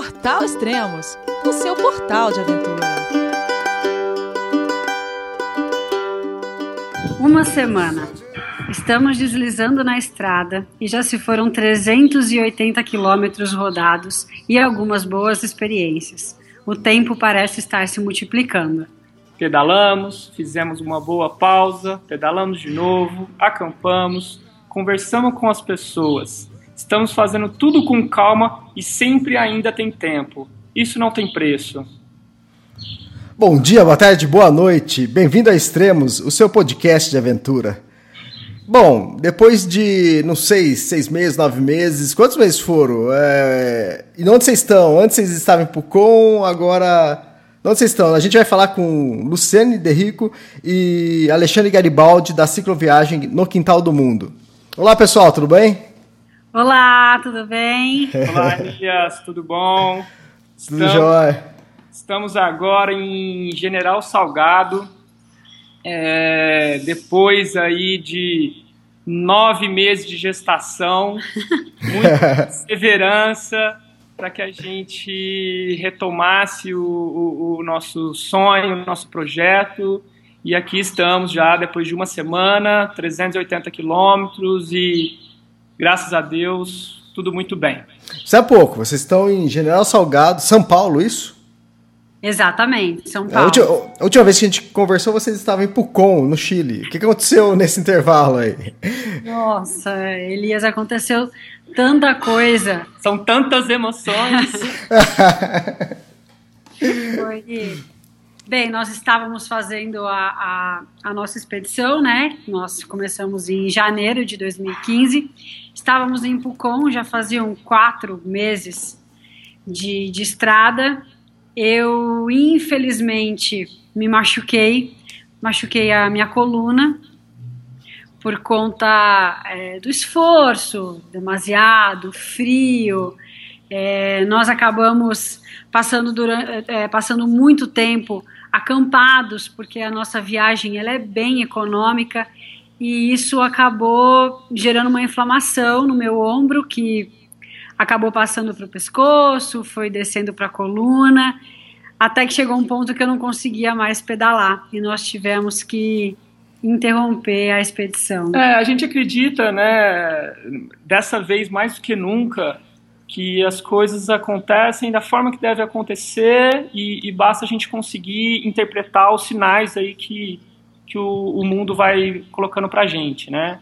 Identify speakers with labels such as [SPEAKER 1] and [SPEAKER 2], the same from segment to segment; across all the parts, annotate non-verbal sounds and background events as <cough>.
[SPEAKER 1] Portal Extremos, o seu portal de aventura.
[SPEAKER 2] Uma semana. Estamos deslizando na estrada e já se foram 380 quilômetros rodados e algumas boas experiências. O tempo parece estar se multiplicando.
[SPEAKER 3] Pedalamos, fizemos uma boa pausa, pedalamos de novo, acampamos, conversamos com as pessoas, Estamos fazendo tudo com calma e sempre ainda tem tempo. Isso não tem preço.
[SPEAKER 4] Bom dia, boa tarde, boa noite. Bem-vindo a Extremos, o seu podcast de aventura. Bom, depois de, não sei, seis meses, nove meses, quantos meses foram? É... E onde vocês estão? Antes vocês estavam em Pucon, agora. Onde vocês estão? A gente vai falar com Luciane Derrico e Alexandre Garibaldi da Cicloviagem no Quintal do Mundo. Olá, pessoal, tudo bem?
[SPEAKER 2] Olá, tudo bem?
[SPEAKER 3] Olá, Elias, tudo bom?
[SPEAKER 4] Tudo jóia.
[SPEAKER 3] Estamos agora em General Salgado, é, depois aí de nove meses de gestação, <laughs> muita perseverança para que a gente retomasse o, o, o nosso sonho, o nosso projeto. E aqui estamos já depois de uma semana, 380 quilômetros e graças a Deus, tudo muito bem.
[SPEAKER 4] Isso é pouco, vocês estão em General Salgado, São Paulo, isso?
[SPEAKER 2] Exatamente, São Paulo.
[SPEAKER 4] A última, a última, vez que a gente conversou, vocês estavam em Pucon, no Chile. O que aconteceu nesse intervalo aí?
[SPEAKER 2] Nossa, Elias, aconteceu tanta coisa.
[SPEAKER 3] São tantas emoções. <laughs>
[SPEAKER 2] Foi. Bem, nós estávamos fazendo a, a, a, nossa expedição, né? Nós começamos em janeiro de 2015. Estávamos em Pucon, já faziam quatro meses de, de estrada. Eu, infelizmente, me machuquei, machuquei a minha coluna por conta é, do esforço, demasiado frio. É, nós acabamos passando, durante, é, passando muito tempo acampados, porque a nossa viagem ela é bem econômica e isso acabou gerando uma inflamação no meu ombro que acabou passando para o pescoço, foi descendo para a coluna, até que chegou um ponto que eu não conseguia mais pedalar e nós tivemos que interromper a expedição.
[SPEAKER 3] É, a gente acredita, né, dessa vez mais do que nunca, que as coisas acontecem da forma que deve acontecer e, e basta a gente conseguir interpretar os sinais aí que, que o, o mundo vai colocando pra gente, né?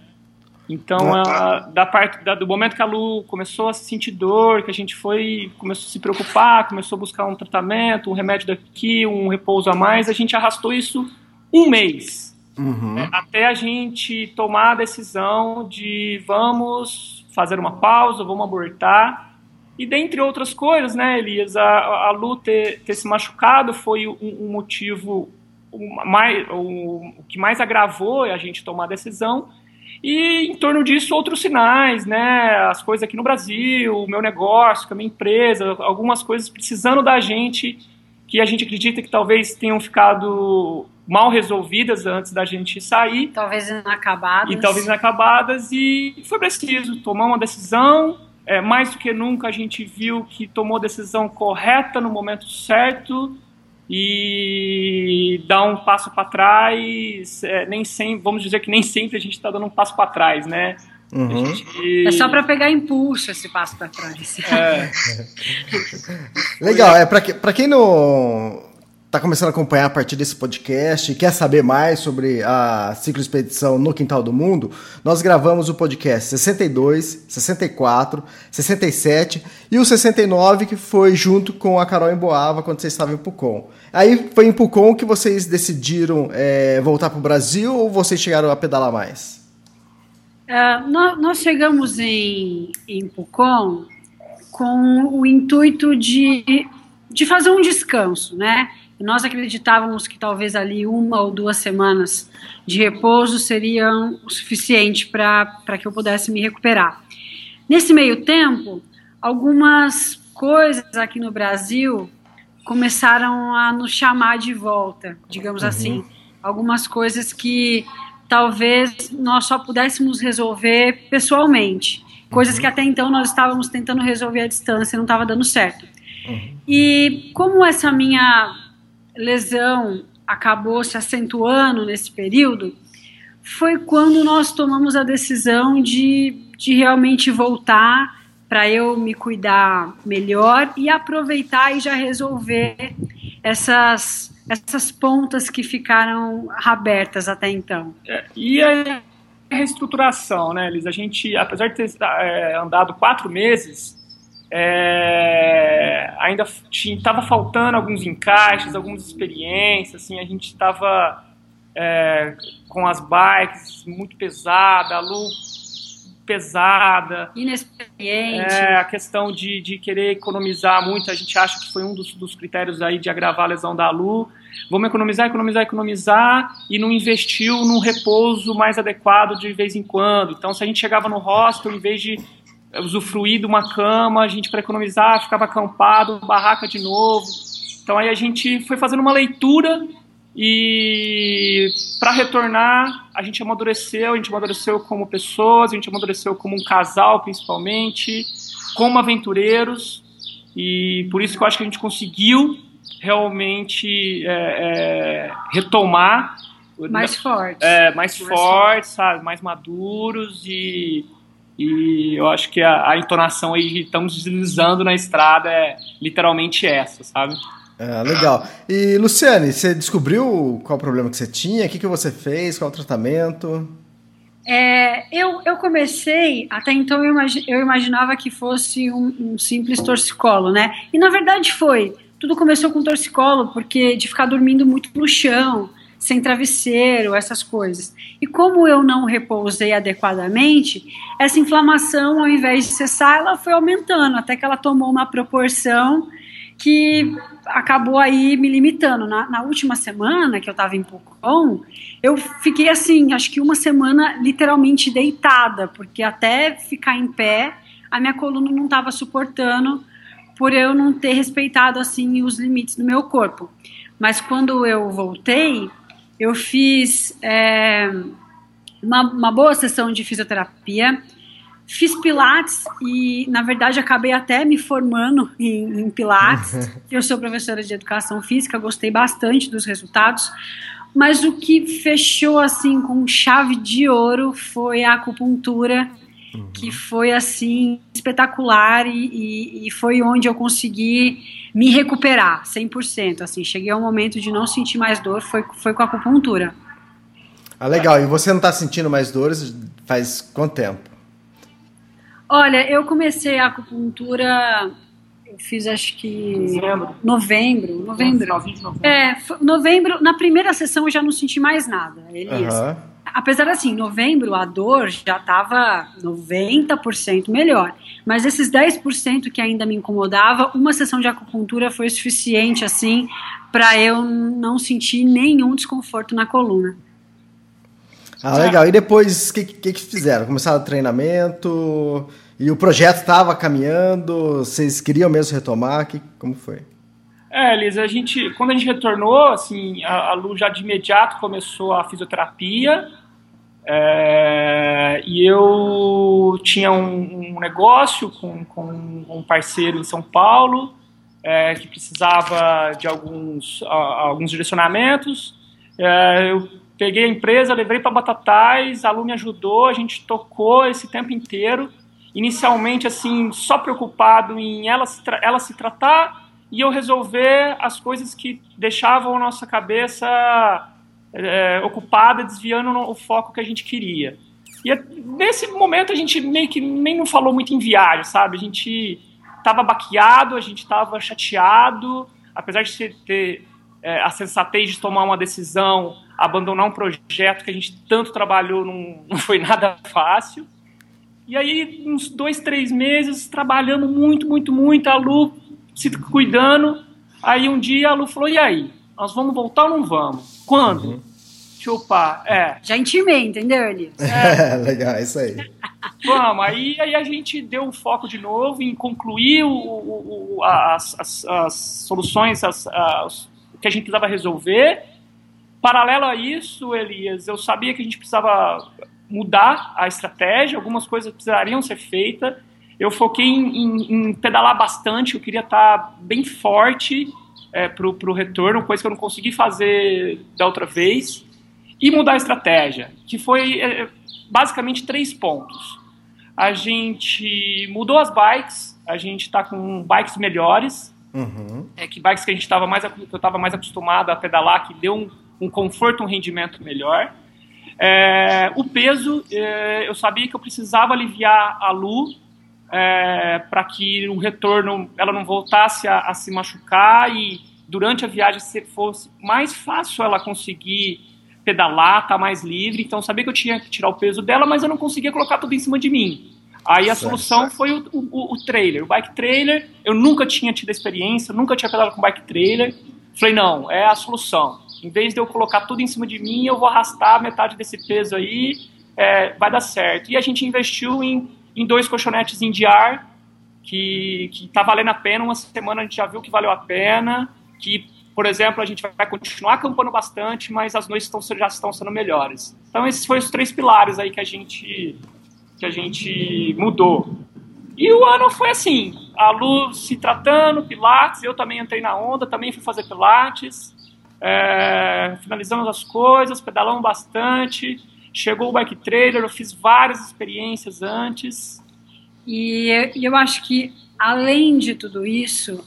[SPEAKER 3] Então, a, da parte da, do momento que a Lu começou a sentir dor, que a gente foi começou a se preocupar, começou a buscar um tratamento, um remédio daqui, um repouso a mais, a gente arrastou isso um mês. Uhum. Né? Até a gente tomar a decisão de vamos fazer uma pausa, vamos abortar e dentre outras coisas, né, Elias, a, a Lu ter, ter se machucado foi um, um motivo o, mais, o, o, que mais agravou a gente tomar a decisão. E em torno disso, outros sinais, né? As coisas aqui no Brasil, o meu negócio, a minha empresa, algumas coisas precisando da gente que a gente acredita que talvez tenham ficado mal resolvidas antes da gente sair.
[SPEAKER 2] Talvez inacabadas.
[SPEAKER 3] E talvez inacabadas. E foi preciso tomar uma decisão, é, mais do que nunca a gente viu que tomou a decisão correta no momento certo e dar um passo para trás, é, nem sempre, vamos dizer que nem sempre a gente está dando um passo para trás, né?
[SPEAKER 2] Uhum. Gente... É só para pegar impulso esse passo para trás. É. <laughs>
[SPEAKER 4] Legal, é para quem não está começando a acompanhar a partir desse podcast e quer saber mais sobre a cicloexpedição no Quintal do Mundo, nós gravamos o podcast 62, 64, 67 e o 69 que foi junto com a Carol Emboava quando vocês estavam em Pucon. Aí foi em Pucon que vocês decidiram é, voltar para o Brasil ou vocês chegaram a pedalar mais?
[SPEAKER 2] Uh, nós, nós chegamos em, em Pucon com o intuito de, de fazer um descanso, né? Nós acreditávamos que talvez ali uma ou duas semanas de repouso seriam o suficiente para que eu pudesse me recuperar. Nesse meio tempo, algumas coisas aqui no Brasil começaram a nos chamar de volta, digamos uhum. assim. Algumas coisas que talvez nós só pudéssemos resolver pessoalmente. Coisas uhum. que até então nós estávamos tentando resolver à distância e não estava dando certo. Uhum. E como essa minha lesão acabou se acentuando nesse período, foi quando nós tomamos a decisão de, de realmente voltar para eu me cuidar melhor e aproveitar e já resolver essas, essas pontas que ficaram abertas até então.
[SPEAKER 3] É, e a reestruturação, né, Liz? A gente, apesar de ter é, andado quatro meses, é, ainda estava faltando alguns encaixes, algumas experiências, assim, a gente estava é, com as bikes muito pesada, a Lu pesada.
[SPEAKER 2] Inexperiente.
[SPEAKER 3] É, a questão de, de querer economizar muito, a gente acha que foi um dos, dos critérios aí de agravar a lesão da Lu. Vamos economizar, economizar, economizar e não investiu num repouso mais adequado de vez em quando. Então, se a gente chegava no hostel, em vez de usufruir de uma cama, a gente para economizar ficava acampado, barraca de novo. Então aí a gente foi fazendo uma leitura e para retornar, a gente amadureceu, a gente amadureceu como pessoas, a gente amadureceu como um casal, principalmente, como aventureiros, e por isso que eu acho que a gente conseguiu realmente é, é, retomar.
[SPEAKER 2] Mais fortes.
[SPEAKER 3] É, mais, mais fortes, sabe? Mais maduros e, e eu acho que a, a entonação aí de estamos deslizando na estrada é literalmente essa, sabe?
[SPEAKER 4] É, legal. E, Luciane, você descobriu qual o problema que você tinha? O que, que você fez? Qual o tratamento?
[SPEAKER 2] É, eu, eu comecei, até então eu, imagi eu imaginava que fosse um, um, simples torcicolo, né? E na verdade foi. Tudo começou com torcicolo, porque de ficar dormindo muito no chão, sem travesseiro, essas coisas. E como eu não repousei adequadamente, essa inflamação, ao invés de cessar, ela foi aumentando, até que ela tomou uma proporção que acabou aí me limitando. Na, na última semana que eu estava em Pucon, eu fiquei assim, acho que uma semana literalmente deitada, porque até ficar em pé, a minha coluna não estava suportando por eu não ter respeitado assim os limites do meu corpo. Mas quando eu voltei, eu fiz é, uma, uma boa sessão de fisioterapia, Fiz Pilates e, na verdade, acabei até me formando em, em Pilates. <laughs> Eu sou professora de educação física, gostei bastante dos resultados. Mas o que fechou assim com chave de ouro foi a acupuntura, uhum. que foi assim espetacular e, e, e, foi onde eu consegui me recuperar 100%. Assim, cheguei ao momento de não sentir mais dor, foi, foi com a acupuntura.
[SPEAKER 4] Ah, legal. E você não está sentindo mais dores faz quanto tempo?
[SPEAKER 2] Olha, eu comecei a acupuntura, eu fiz acho que
[SPEAKER 3] Dezembro.
[SPEAKER 2] novembro, novembro.
[SPEAKER 3] novembro.
[SPEAKER 2] É, novembro, na primeira sessão eu já não senti mais nada, Elias. Uhum. Apesar assim, novembro a dor já estava 90% melhor, mas esses 10% que ainda me incomodava, uma sessão de acupuntura foi suficiente assim para eu não sentir nenhum desconforto na coluna.
[SPEAKER 4] Ah, legal. E depois, o que, que, que fizeram? Começaram o treinamento e o projeto estava caminhando? Vocês queriam mesmo retomar? Que, como foi?
[SPEAKER 3] É, Elisa, a gente, quando a gente retornou, assim, a, a Lu já de imediato começou a fisioterapia. É, e eu tinha um, um negócio com, com, um parceiro em São Paulo é, que precisava de alguns, a, alguns direcionamentos. É, eu Peguei a empresa, levei para Batatais, a Lu me ajudou, a gente tocou esse tempo inteiro. Inicialmente, assim, só preocupado em ela se, ela se tratar e eu resolver as coisas que deixavam a nossa cabeça é, ocupada, desviando o foco que a gente queria. E nesse momento a gente meio que nem não falou muito em viagem, sabe? A gente estava baqueado, a gente estava chateado, apesar de ter é, a sensatez de tomar uma decisão abandonar um projeto que a gente tanto trabalhou não, <laughs> não foi nada fácil. E aí, uns dois, três meses, trabalhando muito, muito, muito, a Lu se cuidando. Aí um dia a Lu falou: e aí? Nós vamos voltar ou não vamos? Quando? Uhum. Chupar, é.
[SPEAKER 2] Já intimei, entendeu, Eli?
[SPEAKER 4] É, <laughs> legal, é isso aí.
[SPEAKER 3] Vamos, aí, aí a gente deu um foco de novo em concluir o, o, o as, as, as, soluções as, as, que a gente precisava resolver Paralelo a isso, Elias, eu sabia que a gente precisava mudar a estratégia, algumas coisas precisariam ser feitas. eu foquei em, em, em pedalar bastante, eu queria estar bem forte é, para o retorno, coisa que eu não consegui fazer da outra vez, e mudar a estratégia, que foi é, basicamente três pontos. A gente mudou as bikes, a gente está com bikes melhores, uhum. é, que bikes que a gente estava mais, eu estava mais acostumado a pedalar, que deu um, um conforto, um rendimento melhor. É, o peso, é, eu sabia que eu precisava aliviar a Lu é, para que o retorno ela não voltasse a, a, se machucar e durante a viagem fosse mais fácil ela conseguir pedalar, estar tá mais livre. Então, eu sabia que eu tinha que tirar o peso dela, mas eu não conseguia colocar tudo em cima de mim. Aí a certo, solução certo. foi o, o, o, trailer, o bike trailer. Eu nunca tinha tido experiência, nunca tinha pedalado com bike trailer. Falei, não, é a solução. Em vez de eu colocar tudo em cima de mim, eu vou arrastar metade desse peso aí, é, vai dar certo. E a gente investiu em, em dois colchonetes em ar, que, que tá valendo a pena. Uma semana a gente já viu que valeu a pena, que, por exemplo, a gente vai continuar acampando bastante, mas as noites estão, já estão sendo melhores. Então esses foram os três pilares aí que a gente, que a gente mudou. E o ano foi assim, a Lu se tratando, Pilates, eu também entrei na onda, também fui fazer Pilates, é, finalizamos as coisas, pedalamos bastante, chegou o bike trailer, eu fiz várias experiências antes.
[SPEAKER 2] E eu acho que, além de tudo isso,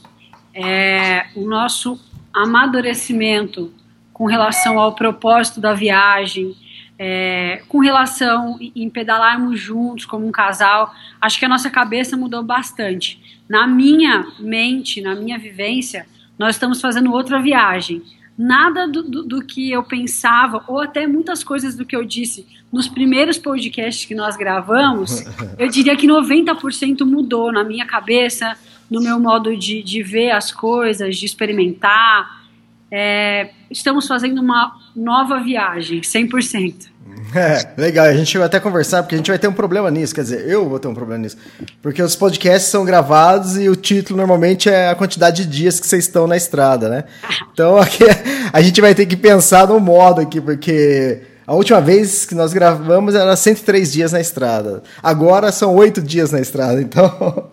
[SPEAKER 2] é, o nosso amadurecimento com relação ao propósito da viagem, é, com relação em pedalarmos juntos como um casal, acho que a nossa cabeça mudou bastante. Na minha mente, na minha vivência, nós estamos fazendo outra viagem nada do, do, do, que eu pensava, ou até muitas coisas do que eu disse nos primeiros podcasts que nós gravamos, <laughs> eu diria que 90% mudou na minha cabeça, no meu modo de, de ver as coisas, de experimentar. É, estamos fazendo uma nova viagem, 100%. <laughs>
[SPEAKER 4] É, legal, a gente chegou até a conversar, porque a gente vai ter um problema nisso, quer dizer, eu vou ter um problema nisso. Porque os podcasts são gravados e o título normalmente é a quantidade de dias que vocês estão na estrada, né? Então <laughs> aqui, a gente vai ter que pensar no modo aqui, porque a última vez que nós gravamos era 103 dias na estrada. Agora são 8 dias na estrada, então.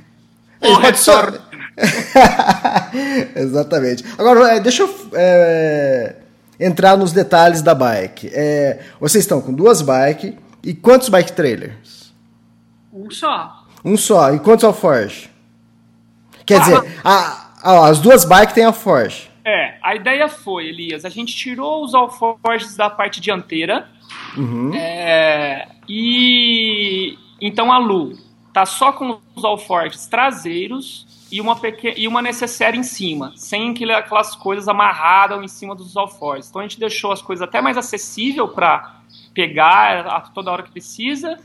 [SPEAKER 4] <laughs> só... Exatamente. Agora, é, deixa eu. É entrar nos detalhes da bike. É, vocês estão com duas bikes e quantos bike trailers?
[SPEAKER 2] Um só.
[SPEAKER 4] Um só. E quantos alforge? Quer ah, dizer, a, a, as duas bikes têm alforge.
[SPEAKER 3] É, a ideia foi, Elias, a gente tirou os alforges da parte dianteira uhum. é, e então a Lu tá só com os alforges traseiros e uma, pequena, e uma necessaire em cima, sem aquelas coisas amarradas em cima dos alforjes. Então a gente deixou as coisas até mais acessível para pegar a toda hora que precisa.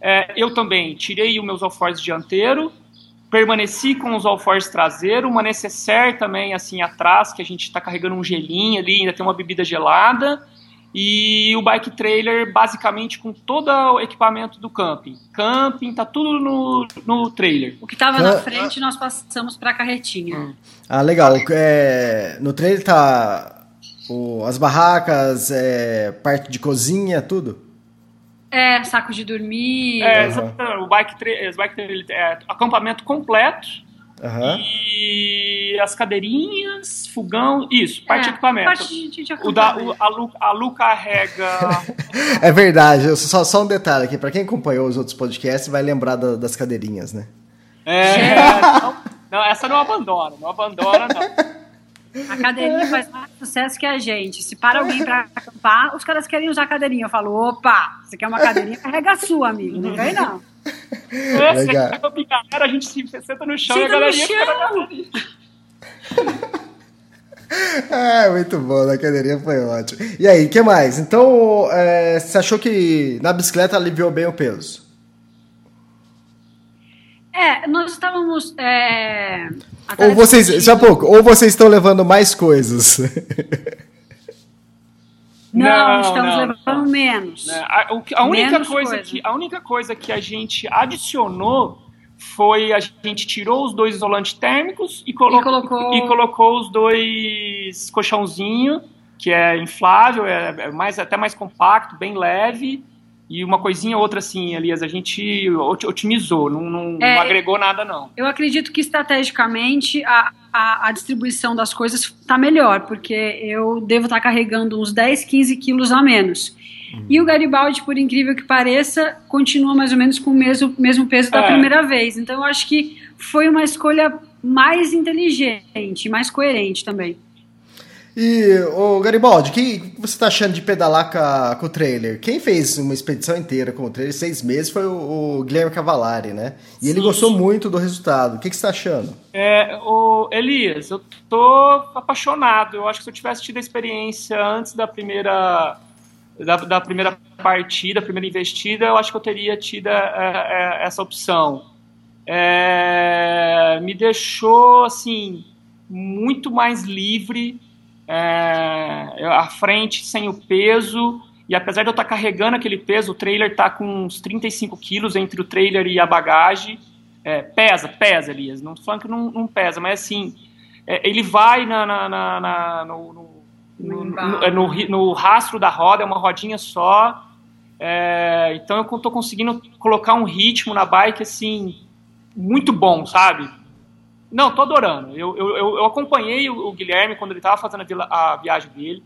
[SPEAKER 3] É, eu também tirei os meus alforjes dianteiro, permaneci com os alforjes traseiro, uma necessaire também assim atrás, que a gente está carregando um gelinho ali, ainda tem uma bebida gelada e o bike trailer basicamente com todo o equipamento do camping. Camping, tá tudo no, no trailer.
[SPEAKER 2] O que tava na frente nós passamos pra carretinha. Hum.
[SPEAKER 4] Ah, legal. É, no trailer tá o, as barracas, é, parte de cozinha, tudo?
[SPEAKER 2] É, saco de dormir.
[SPEAKER 3] É, uhum. o bike, tra bike trailer é acampamento completo
[SPEAKER 4] Uhum.
[SPEAKER 3] E as cadeirinhas, fogão, isso, parte é, de equipamento. Parte de, de o da, o, a, Lu, a Lu carrega. <laughs>
[SPEAKER 4] é verdade, só, só um detalhe aqui, para quem acompanhou os outros podcasts vai lembrar da, das cadeirinhas, né?
[SPEAKER 3] É, não, não, essa não abandona, não abandona, não. <laughs>
[SPEAKER 2] A cadeirinha faz mais sucesso que a gente. Se para alguém para acampar, os caras querem usar a cadeirinha. Eu falo, opa, você quer uma cadeirinha? Carrega a sua, amigo. Não vem, não.
[SPEAKER 3] É, Legal. Você a gente se senta no chão senta e a galerinha fica <laughs>
[SPEAKER 4] É, muito bom, na cadeirinha foi ótimo. E aí, o que mais? Então, é, você achou que na bicicleta aliviou bem o peso?
[SPEAKER 2] É, nós estávamos. É,
[SPEAKER 4] ou vocês, já pouco, ou vocês estão levando mais coisas? <laughs>
[SPEAKER 2] Não, não estamos não, levando não. menos.
[SPEAKER 3] A, a, única menos coisa, coisa, Que, a única coisa que a gente adicionou foi a gente tirou os dois isolantes térmicos e, colo e, colocou... e colocou os dois colchãozinhos, que é inflável, é, é mais, até mais compacto, bem leve. E uma coisinha outra, assim, Elias, a gente otimizou, não, não, é, não agregou nada, não.
[SPEAKER 2] Eu acredito que estrategicamente a, a, a distribuição das coisas está melhor, porque eu devo estar tá carregando uns 10, 15 quilos a menos. Uhum. E o Garibaldi, por incrível que pareça, continua mais ou menos com o mesmo, mesmo peso da é. primeira vez. Então eu acho que foi uma escolha mais inteligente, mais coerente também.
[SPEAKER 4] E, o Garibaldi, o que você está achando de pedalar com, com, o trailer? Quem fez uma expedição inteira com o trailer, seis meses, foi o, o Guilherme Cavalari, né? E Sim. ele gostou muito do resultado. O que, que você está achando?
[SPEAKER 3] É, o Elias, eu tô apaixonado. Eu acho que se eu tivesse tido a experiência antes da primeira da, da primeira partida, primeira investida, eu acho que eu teria tido é, é, essa opção. É, me deixou assim muito mais livre é, a frente sem o peso, e apesar de eu estar carregando aquele peso, o trailer está com uns 35 quilos entre o trailer e a bagagem. É, pesa, pesa, Elias. Não que não, não, pesa, mas assim, é, ele vai na, na, na, na no, no, no, no, no, rastro da roda, é uma rodinha só. É, então eu estou conseguindo colocar um ritmo na bike assim muito bom, sabe? Não, tô adorando. Eu, eu, eu acompanhei o, o, Guilherme quando ele estava fazendo a, a, viagem dele.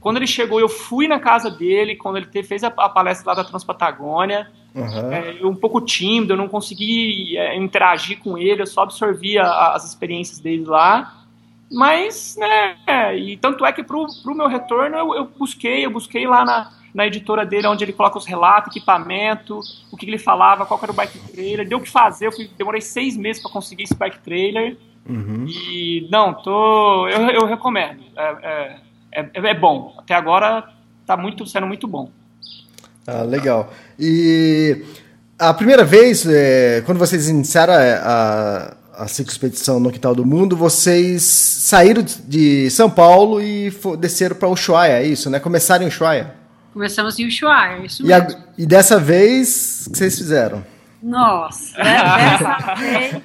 [SPEAKER 3] Quando ele chegou, eu fui na casa dele, quando ele te, fez a, a, palestra lá da Transpatagônia. Uhum. É, eu um pouco tímido, eu não consegui é, interagir com ele, eu só absorvia as experiências dele lá. Mas, né, e tanto é que pro, pro meu retorno eu, eu busquei, eu busquei lá na, na editora dele, onde ele coloca os relatos, equipamento, o que ele falava, qual era o bike trailer. Deu o que fazer, eu fui, demorei seis meses para conseguir esse bike trailer. Uhum. E, não, tô, eu, eu recomendo. É, é, é, é, bom. Até agora tá muito, sendo muito bom.
[SPEAKER 4] Ah, legal. E a primeira vez, é, quando vocês iniciaram a, a, a Expedição no Quintal do Mundo, vocês saíram de São Paulo e desceram para Ushuaia, é isso, né? Começaram em Ushuaia.
[SPEAKER 2] Começamos em Ushuaia, isso
[SPEAKER 4] e, a, e dessa vez, o que vocês fizeram?
[SPEAKER 2] Nossa, <laughs> dessa vez,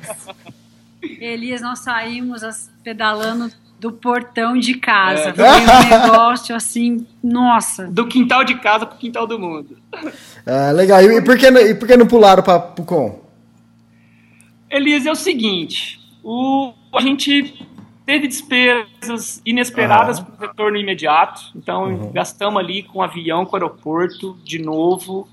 [SPEAKER 2] Elias, nós saímos pedalando do portão de casa. É. Foi um <laughs> negócio assim, nossa.
[SPEAKER 3] Do quintal de casa pro quintal do mundo.
[SPEAKER 4] Ah, legal. E, por que, e por que não pularam para Pucon?
[SPEAKER 3] Elias, é o seguinte, o, a gente Teve despesas inesperadas uhum. para retorno imediato, então uhum. gastamos ali com avião, com aeroporto, de novo.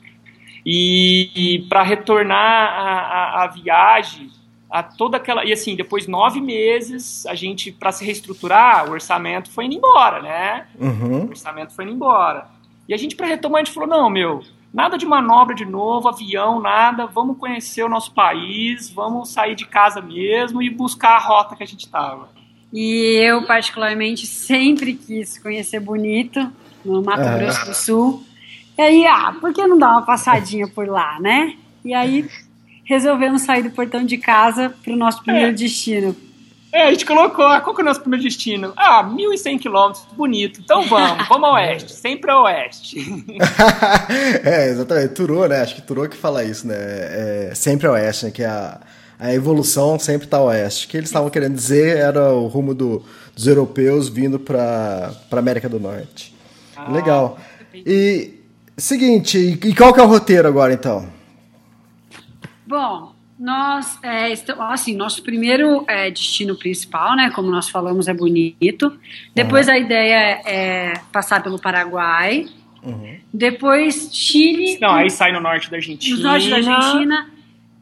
[SPEAKER 3] E, e para retornar a, a, a, viagem, a toda aquela. E assim, depois de nove meses, a gente, para se reestruturar, o orçamento foi indo embora, né? Uhum. O orçamento foi indo embora. E a gente, para retomar, a gente falou: não, meu, nada de manobra de novo, avião, nada, vamos conhecer o nosso país, vamos sair de casa mesmo e buscar a rota que a gente estava.
[SPEAKER 2] E eu, particularmente, sempre quis conhecer Bonito, no Mato é. Grosso do Sul. E aí, ah, por que não dar uma passadinha por lá, né? E aí resolvemos sair do portão de casa para o nosso primeiro é. destino.
[SPEAKER 3] É, a gente colocou, ah, qual que é o nosso primeiro destino? Ah, 1.100 quilômetros, bonito. Então vamos, vamos a oeste, sempre a oeste. <laughs>
[SPEAKER 4] é, exatamente, Turô, né? Acho que Turô que fala isso, né? É, sempre a oeste, né? Que é a a evolução sempre está oeste. O que eles estavam querendo dizer era o rumo do, dos europeus vindo para a América do Norte. Ah, Legal. E seguinte, e qual que é o roteiro agora então?
[SPEAKER 2] Bom, nós, é, estamos, assim, nosso primeiro é, destino principal, né, como nós falamos, é bonito. Depois uhum. a ideia é, é passar pelo Paraguai. Uhum. Depois Chile.
[SPEAKER 3] Não, aí sai no norte da Argentina.
[SPEAKER 2] No norte da Argentina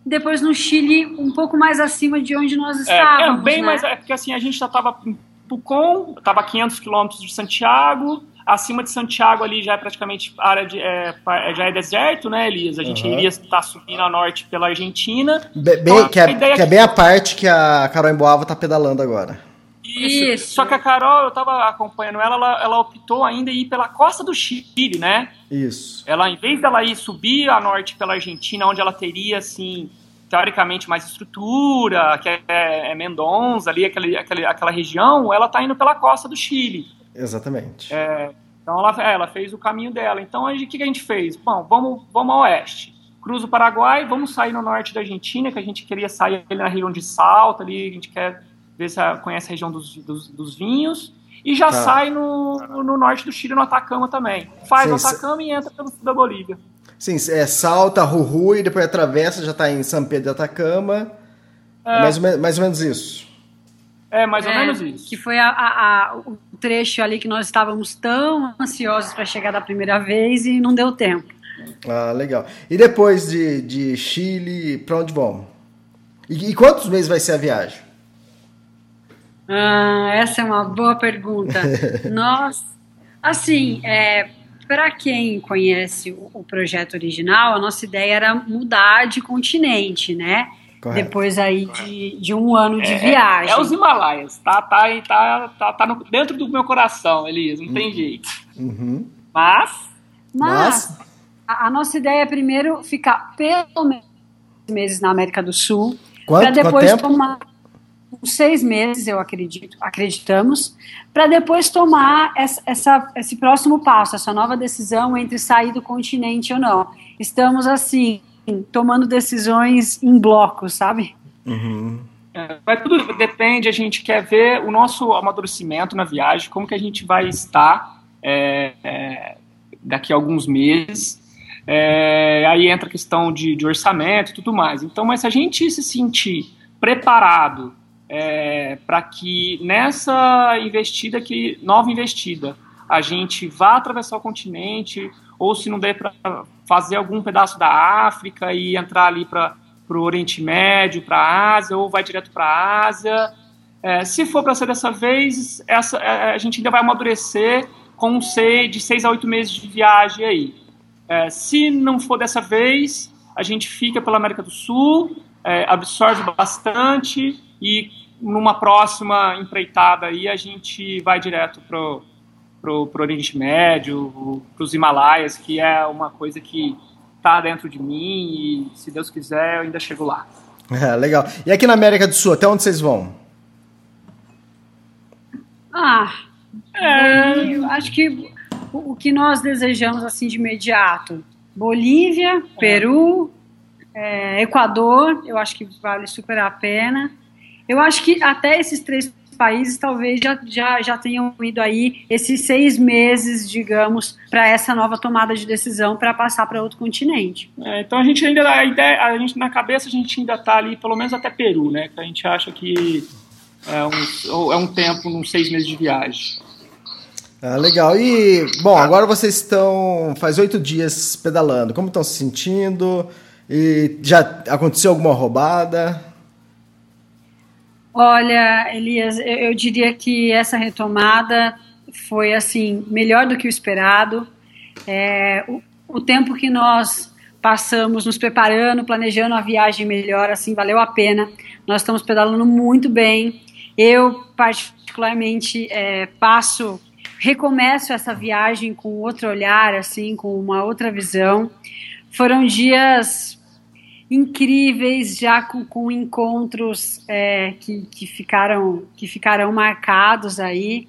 [SPEAKER 2] depois no Chile, um pouco mais acima de onde nós estávamos.
[SPEAKER 3] É, é bem
[SPEAKER 2] né?
[SPEAKER 3] mais. É porque assim, a gente já estava em Pucon, estava a 500 quilômetros de Santiago. Acima de Santiago ali já é praticamente área de. É, é, já é deserto, né, Elias? A gente uhum. iria estar subindo a norte pela Argentina.
[SPEAKER 4] Bem, então, que, é, que é bem a parte que a Carol Emboava está pedalando agora.
[SPEAKER 3] Isso. Isso. Só que a Carol, eu estava acompanhando ela, ela, ela, optou ainda ir pela costa do Chile, né?
[SPEAKER 4] Isso.
[SPEAKER 3] Ela, em vez dela ir subir a norte pela Argentina, onde ela teria, assim, teoricamente mais estrutura, que é, é Mendonça, ali, aquele, aquele, aquela região, ela está indo pela costa do Chile.
[SPEAKER 4] Exatamente.
[SPEAKER 3] É, então ela, é, ela fez o caminho dela. Então o que a gente fez? Bom, vamos, vamos ao oeste. Cruza o Paraguai, vamos sair no norte da Argentina, que a gente queria sair ali na região de Salta, ali a gente quer ver se conhece a região dos, dos, dos vinhos. E já tá. sai no, no norte do Chile, no Atacama também. Faz Sim, o Atacama e entra pelo sul da Bolívia.
[SPEAKER 4] Sim, é, salta, Ruhu e depois atravessa, já está em São Pedro de Atacama. É. Mais, ou mais ou menos isso.
[SPEAKER 3] É, mais ou é, menos isso.
[SPEAKER 2] Que foi a, a, a, o trecho ali que nós estávamos tão ansiosos para chegar da primeira vez e não deu tempo.
[SPEAKER 4] Ah, legal. E depois de, de Chile, para onde vão? E, e, quantos meses vai ser a viagem?
[SPEAKER 2] Ah, essa é uma boa pergunta. <laughs> Nós, assim, é, para quem conhece o, o, projeto original, a nossa ideia era mudar de continente, né? Correto. Depois aí de, de, um ano de
[SPEAKER 3] é,
[SPEAKER 2] viagem.
[SPEAKER 3] É, é, os Himalaias, tá, tá, tá, tá, tá no, dentro do meu coração, Elias, não tem uhum. jeito.
[SPEAKER 4] Uhum.
[SPEAKER 3] Mas,
[SPEAKER 2] mas, mas a, a, nossa ideia é primeiro ficar pelo menos meses na América do Sul, para depois tomar uns seis meses, eu acredito, acreditamos, para depois tomar essa, essa, esse próximo passo, essa nova decisão entre sair do continente ou não. Estamos assim, tomando decisões em bloco, sabe?
[SPEAKER 4] Uhum.
[SPEAKER 3] É, mas tudo depende, a gente quer ver o nosso amadurecimento na viagem, como que a gente vai estar é, é, daqui a alguns meses. É, aí entra a questão de, de orçamento e tudo mais. Então, mas se a gente se sentir preparado é, para que nessa investida, que nova investida, a gente vá atravessar o continente, ou se não der para fazer algum pedaço da África e entrar ali para o Oriente Médio, para a Ásia, ou vai direto para a Ásia. É, se for para ser dessa vez, essa, é, a gente ainda vai amadurecer com seis, de seis a oito meses de viagem aí. É, se não for dessa vez, a gente fica pela América do Sul, é, absorve bastante e numa próxima empreitada aí a gente vai direto pro pro, pro Oriente Médio, pros Himalaias, que é uma coisa que tá dentro de mim e se Deus quiser eu ainda chego lá.
[SPEAKER 4] É, <laughs> legal. E aqui na América do Sul, até onde vocês vão?
[SPEAKER 2] Ah, é, eu acho que o, o que nós desejamos assim de imediato, Bolívia, é. Peru, é, Equador, eu acho que vale super a pena. Eu acho que até esses três países talvez já, já, já tenham ido aí esses seis meses, digamos, para essa nova tomada de decisão para passar para outro continente.
[SPEAKER 3] É, então a gente ainda a ideia, a gente na cabeça a gente ainda está ali pelo menos até Peru, né? Que a gente acha que é um, é um tempo, uns seis meses de viagem.
[SPEAKER 4] Ah, legal. E, bom, agora vocês estão faz oito dias pedalando. Como estão se sentindo? E já aconteceu alguma roubada?
[SPEAKER 2] Olha, Elias, eu, diria que essa retomada foi assim melhor do que o esperado. É, o, o tempo que nós passamos nos preparando, planejando a viagem melhor, assim, valeu a pena. Nós estamos pedalando muito bem. Eu, particularmente, é, passo, recomeço essa viagem com outro olhar, assim, com uma outra visão. Foram dias incríveis, já com, com encontros é, que, que, ficaram, que ficaram marcados aí.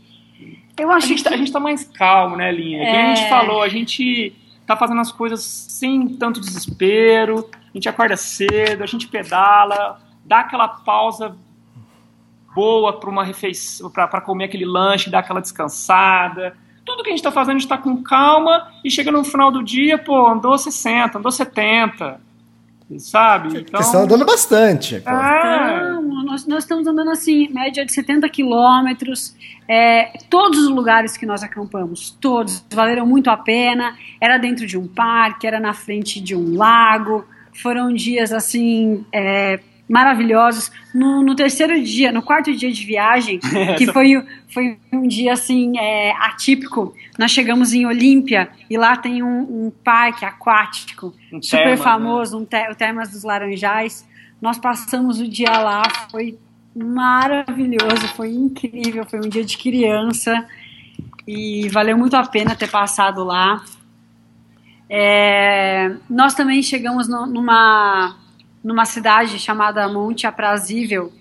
[SPEAKER 3] Eu acho a gente, tá, que... gente tá mais calmo, né, Linha? É... a gente é. falou, a gente tá fazendo as coisas sem tanto desespero, a gente acorda cedo, a gente pedala, dá aquela pausa boa para uma refeição, para comer aquele lanche, dar aquela descansada. Tudo que a gente está fazendo, a gente está com calma e chega no final do dia, pô, andou 60, andou 70 sabe?
[SPEAKER 4] Então... Vocês estão andando bastante.
[SPEAKER 2] Ah, nós, nós estamos andando assim, média de 70 quilômetros. É, todos os lugares que nós acampamos, todos valeram muito a pena. Era dentro de um parque, era na frente de um lago. Foram dias assim é, maravilhosos. No, no, terceiro dia, no quarto dia de viagem, <laughs> que foi, foi um dia assim é, atípico, nós chegamos em Olímpia e lá tem um, um parque aquático um super termas, famoso, né? um te, o Termas dos Laranjais. Nós passamos o dia lá, foi maravilhoso, foi incrível, foi um dia de criança e valeu muito a pena ter passado lá. É, nós também chegamos no, numa numa cidade chamada Monte Aprazível,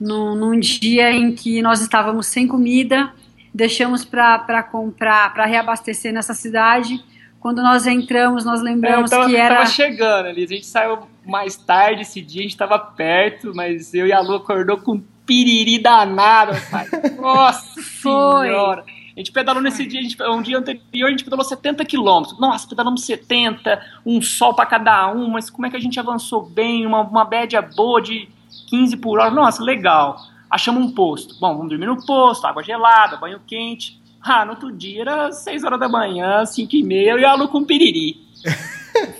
[SPEAKER 2] no, num dia em que nós estávamos sem comida, deixamos para comprar, para reabastecer nessa cidade. Quando nós entramos, nós lembramos é, tava, que era.
[SPEAKER 3] Tava chegando ali, a gente saiu mais tarde esse dia, a gente estava perto, mas eu e a Lu acordou com piriri danado, pai. <laughs> Nossa
[SPEAKER 2] Foi.
[SPEAKER 3] senhora! A gente pedalou nesse dia, a gente, um dia anterior, a gente pedalou 70 quilômetros. Nossa, pedalamos 70, um sol para cada um, mas como é que a gente avançou bem, uma, uma média boa de 15 por hora. Nossa, legal. Achamos um posto. Bom, vamos dormir no posto, água gelada, banho quente. Ah, no outro dia era 6 horas da manhã, 5 e meia, eu ia alugar com piriri.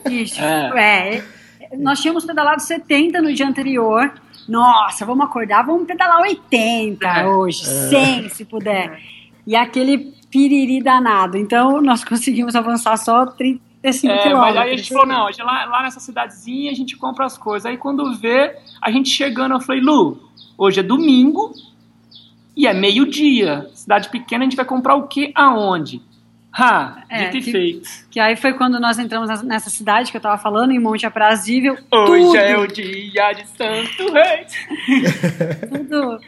[SPEAKER 2] Isso, é. é. Nós tínhamos pedalado 70 no dia anterior. Nossa, vamos acordar, vamos pedalar 80 é. hoje, é. 100 se puder. E aquele piriri danado. Então, nós conseguimos avançar só 35 é, quilômetros.
[SPEAKER 3] Mas aí a gente falou, não, lá, lá nessa cidadezinha a gente compra as coisas. Aí quando vê, a gente chegando, eu falei, Lu, hoje é domingo e é meio-dia. Cidade pequena, a gente vai comprar o quê? Aonde? Ha, é, dito
[SPEAKER 2] que,
[SPEAKER 3] e feito.
[SPEAKER 2] Que aí foi quando nós entramos nessa cidade que eu tava falando, em Monte Aprazível.
[SPEAKER 3] Hoje tudo, é o dia de Santo Reis. <laughs>
[SPEAKER 2] tudo,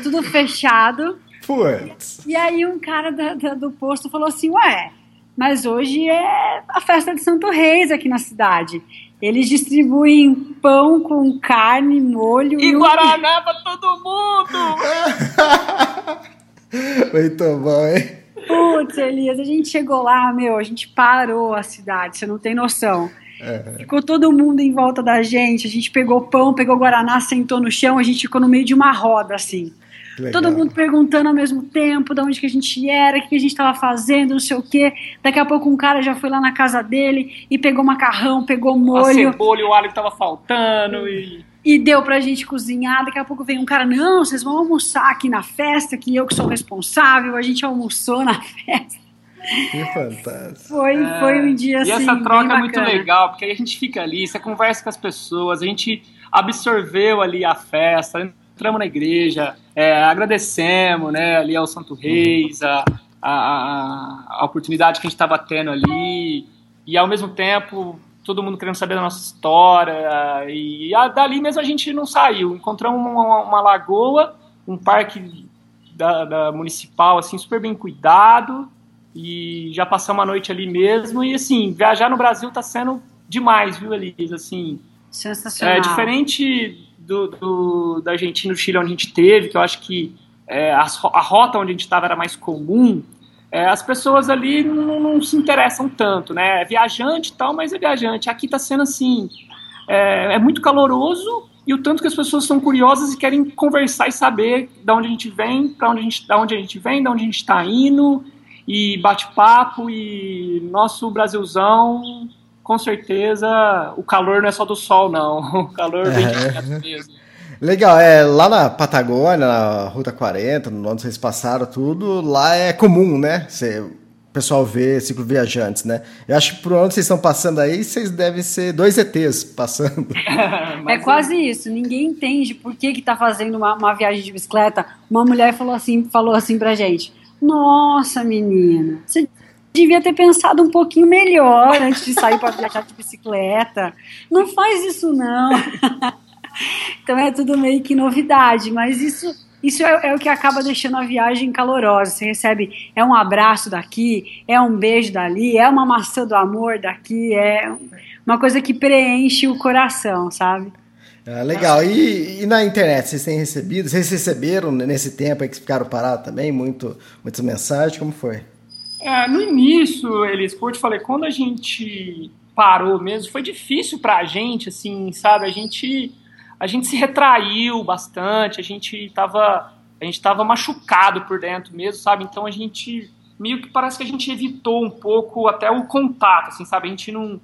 [SPEAKER 2] tudo fechado.
[SPEAKER 4] Putz.
[SPEAKER 2] E aí um cara da, da, do posto falou assim, ué, mas hoje é a festa de Santo Reis aqui na cidade. Eles distribuem pão com carne, molho
[SPEAKER 3] e, e Guaraná um... pra todo mundo! <laughs>
[SPEAKER 4] Muito bom, hein?
[SPEAKER 2] Putz, Elias, a gente chegou lá, meu, a gente parou a cidade, você não tem noção. É. Ficou todo mundo em volta da gente, a gente pegou pão, pegou Guaraná, sentou no chão, a gente ficou no meio de uma roda, assim. Todo mundo perguntando ao mesmo tempo de onde que a gente era, o que a gente estava fazendo, não sei o quê. Daqui a pouco um cara já foi lá na casa dele e pegou macarrão, pegou molho.
[SPEAKER 3] A cebola e o alho que tava faltando e...
[SPEAKER 2] E deu pra gente cozinhar. Daqui a pouco vem um cara, não, vocês vão almoçar aqui na festa, que eu que sou responsável. A gente almoçou na <laughs> festa.
[SPEAKER 4] Que fantástico.
[SPEAKER 2] Foi, é, foi um dia e assim.
[SPEAKER 3] E essa troca é muito legal, porque aí a gente fica ali, você conversa com as pessoas, a gente absorveu ali a festa, entramos na igreja, é, agradecemos né, ali ao Santo Reis, a, a, a oportunidade que a gente estava tendo ali, e ao mesmo tempo todo mundo querendo saber da nossa história, e a, dali mesmo a gente não saiu, encontramos uma, uma lagoa, um parque da, da, municipal, assim, super bem cuidado, e já passamos a noite ali mesmo, e assim, viajar no Brasil está sendo demais, viu, Elisa, assim...
[SPEAKER 2] Sensacional.
[SPEAKER 3] É diferente do, do, da Argentina e do Chile onde a gente teve, que eu acho que é, a, a, rota onde a gente estava era mais comum, é, as pessoas ali não, não, se interessam tanto, né? É viajante e tal, mas é viajante. Aqui está sendo assim, é, é, muito caloroso e o tanto que as pessoas são curiosas e querem conversar e saber de onde a gente vem, para onde a gente, da onde a gente vem, de onde a gente está indo e bate papo e nosso Brasilzão com certeza o calor não é só do sol, não. <laughs> O calor vem de é. mesmo.
[SPEAKER 4] Legal, é, lá na Patagônia, na Ruta 40, onde vocês passaram tudo, lá é comum, né? Você, o pessoal vê ciclo viajantes, né? Eu acho que por onde vocês estão passando aí, vocês devem ser dois ETs passando. <laughs>
[SPEAKER 2] é quase isso. Ninguém entende por que que tá fazendo uma, uma, viagem de bicicleta. Uma mulher falou assim, falou assim pra gente: Nossa, menina, você devia ter pensado um pouquinho melhor antes de sair para viajar de bicicleta. Não faz isso não. <laughs> então é tudo meio que novidade, mas isso isso é, é, o que acaba deixando a viagem calorosa. Você recebe é um abraço daqui, é um beijo dali, é uma maçã do amor daqui, é uma coisa que preenche o coração, sabe?
[SPEAKER 4] Ah, legal. E, e, na internet, vocês têm recebido? Vocês receberam nesse tempo aí que ficaram parados também? Muito, muitas mensagens? Como foi?
[SPEAKER 3] É, no início, Elis, como eu te falei, quando a gente parou mesmo, foi difícil pra gente, assim, sabe? A gente, a gente se retraiu bastante, a gente tava, a gente tava machucado por dentro mesmo, sabe? Então a gente, meio que parece que a gente evitou um pouco até o contato, assim, sabe? A gente não,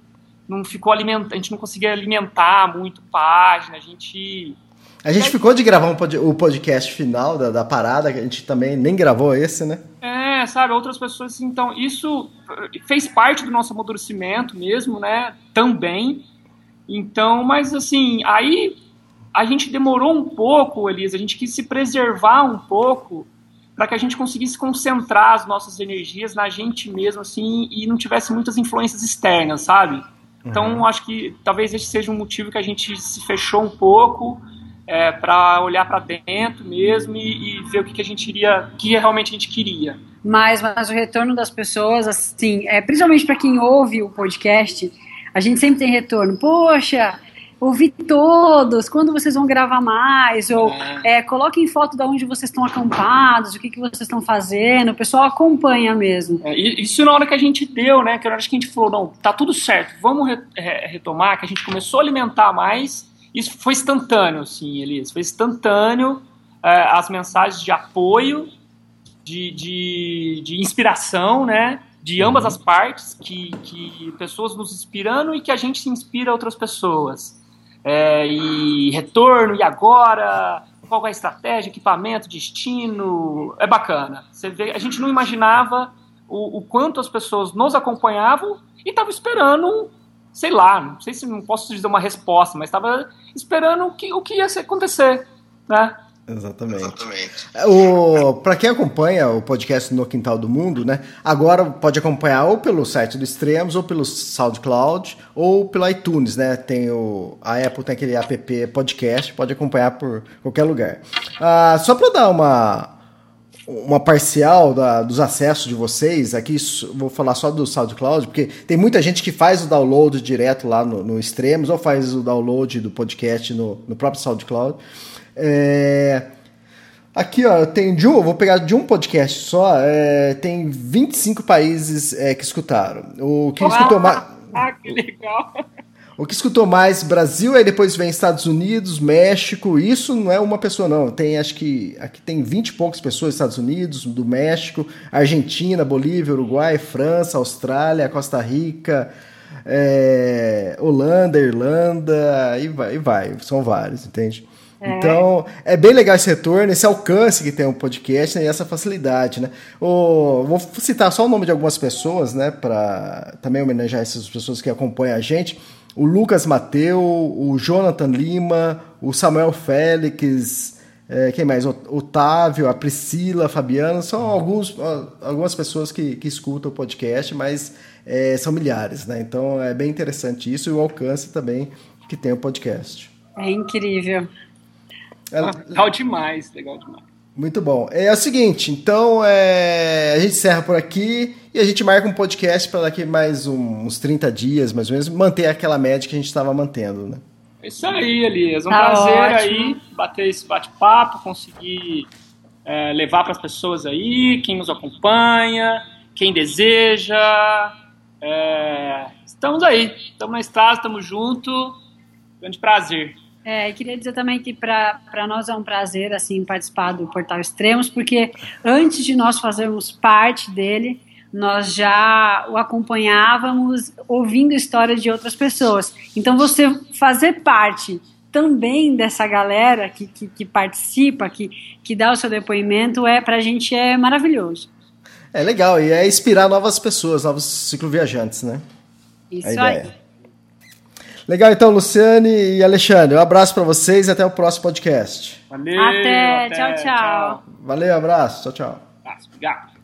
[SPEAKER 3] não ficou alimentando, a gente não conseguia alimentar muito página, a gente
[SPEAKER 4] a gente ficou de gravar um pod o podcast final da, da parada, que a gente também nem gravou esse, né?
[SPEAKER 3] É, sabe, outras pessoas, então, isso fez parte do nosso amadurecimento mesmo, né? Também. Então, mas assim, aí a gente demorou um pouco, Elisa, a gente quis se preservar um pouco para que a gente conseguisse concentrar as nossas energias na gente mesmo, assim, e não tivesse muitas influências externas, sabe? Então, uhum. acho que talvez esse seja um motivo que a gente se fechou um pouco é, para olhar para dentro mesmo e, e, ver o que, que a gente iria, que realmente a gente queria.
[SPEAKER 2] Mas, mas o retorno das pessoas, assim, é, principalmente para quem ouve o podcast, a gente sempre tem retorno. Poxa, ouvir todos, quando vocês vão gravar mais, ou é. É, coloquem foto de onde vocês estão acampados, o que, que vocês estão fazendo, o pessoal acompanha mesmo.
[SPEAKER 3] É, isso na hora que a gente deu, né, que na hora que a gente falou, não, tá tudo certo, vamos re retomar, que a gente começou a alimentar mais, isso foi instantâneo, assim, Elias, foi instantâneo, é, as mensagens de apoio, de, de, de inspiração, né, de ambas uhum. as partes, que, que pessoas nos inspirando e que a gente se inspira outras pessoas é, e retorno, e agora, qual é a estratégia, equipamento, destino, é bacana. Você vê, a gente não imaginava o, o quanto as pessoas nos acompanhavam e estavam esperando, sei lá, não sei se não posso dizer uma resposta, mas estava esperando o que, o que ia acontecer, né?
[SPEAKER 4] Exatamente. Exatamente. O, para quem acompanha o podcast No Quintal do Mundo, né? Agora pode acompanhar ou pelo site do Extremos, ou pelo SoundCloud, ou pelo iTunes, né? Tem o, a Apple tem aquele app podcast, pode acompanhar por qualquer lugar. Ah, só para dar uma, uma parcial da, dos acessos de vocês, aqui vou falar só do SoundCloud, porque tem muita gente que faz o download direto lá no, no Extremos, ou faz o download do podcast no, no próprio SoundCloud. É... Aqui, ó, tem de um, vou pegar de um podcast só, é, tem 25 países é, que escutaram. O que escutou mais. <laughs>
[SPEAKER 3] Ah, que legal!
[SPEAKER 4] O que escutou mais Brasil, aí depois vem Estados Unidos, México. Isso não é uma pessoa, não. Tem, acho que aqui tem 20 e poucas pessoas, Estados Unidos, do México, Argentina, Bolívia, Uruguai, França, Austrália, Costa Rica, é, Holanda, Irlanda, e vai, e vai. São vários, entende? É. Então, é bem legal esse retorno, esse alcance que tem o um podcast né, e essa facilidade, né? O, vou citar só o nome de algumas pessoas, né? Para também homenagear essas pessoas que acompanham a gente. O Lucas Mateu, o Jonathan Lima, o Samuel Félix, é, quem mais? O Otávio, a Priscila, a Fabiana, são alguns, algumas pessoas que, que escutam o podcast, mas é, são milhares, né? Então é bem interessante isso e o alcance também que tem o podcast.
[SPEAKER 2] É incrível.
[SPEAKER 3] É, legal demais, legal demais.
[SPEAKER 4] Muito bom. É, o seguinte, então é, a gente encerra por aqui e a gente marca um podcast para daqui mais um, uns 30 dias, mais ou menos, manter aquela média que a gente estava mantendo, né?
[SPEAKER 3] É isso aí, Elias. Um tá prazer ótimo. aí bater esse bate-papo, conseguir é, levar para as pessoas aí, quem nos acompanha, quem deseja. É, estamos aí, estamos na estrada, estamos juntos. Grande prazer.
[SPEAKER 2] É, e queria dizer também que para nós é um prazer assim participar do Portal Extremos, porque antes de nós fazermos parte dele, nós já o acompanhávamos ouvindo histórias de outras pessoas. Então você fazer parte também dessa galera que, que, que participa, que, que dá o seu depoimento, é para a gente é maravilhoso.
[SPEAKER 4] É legal, e é inspirar novas pessoas, novos cicloviajantes, né?
[SPEAKER 2] Isso aí.
[SPEAKER 4] Legal, então, Luciane e Alexandre, um abraço para vocês e até o próximo podcast.
[SPEAKER 2] Valeu. Até, até tchau, tchau, tchau.
[SPEAKER 4] Valeu, abraço, tchau, tchau. Abraço, obrigado.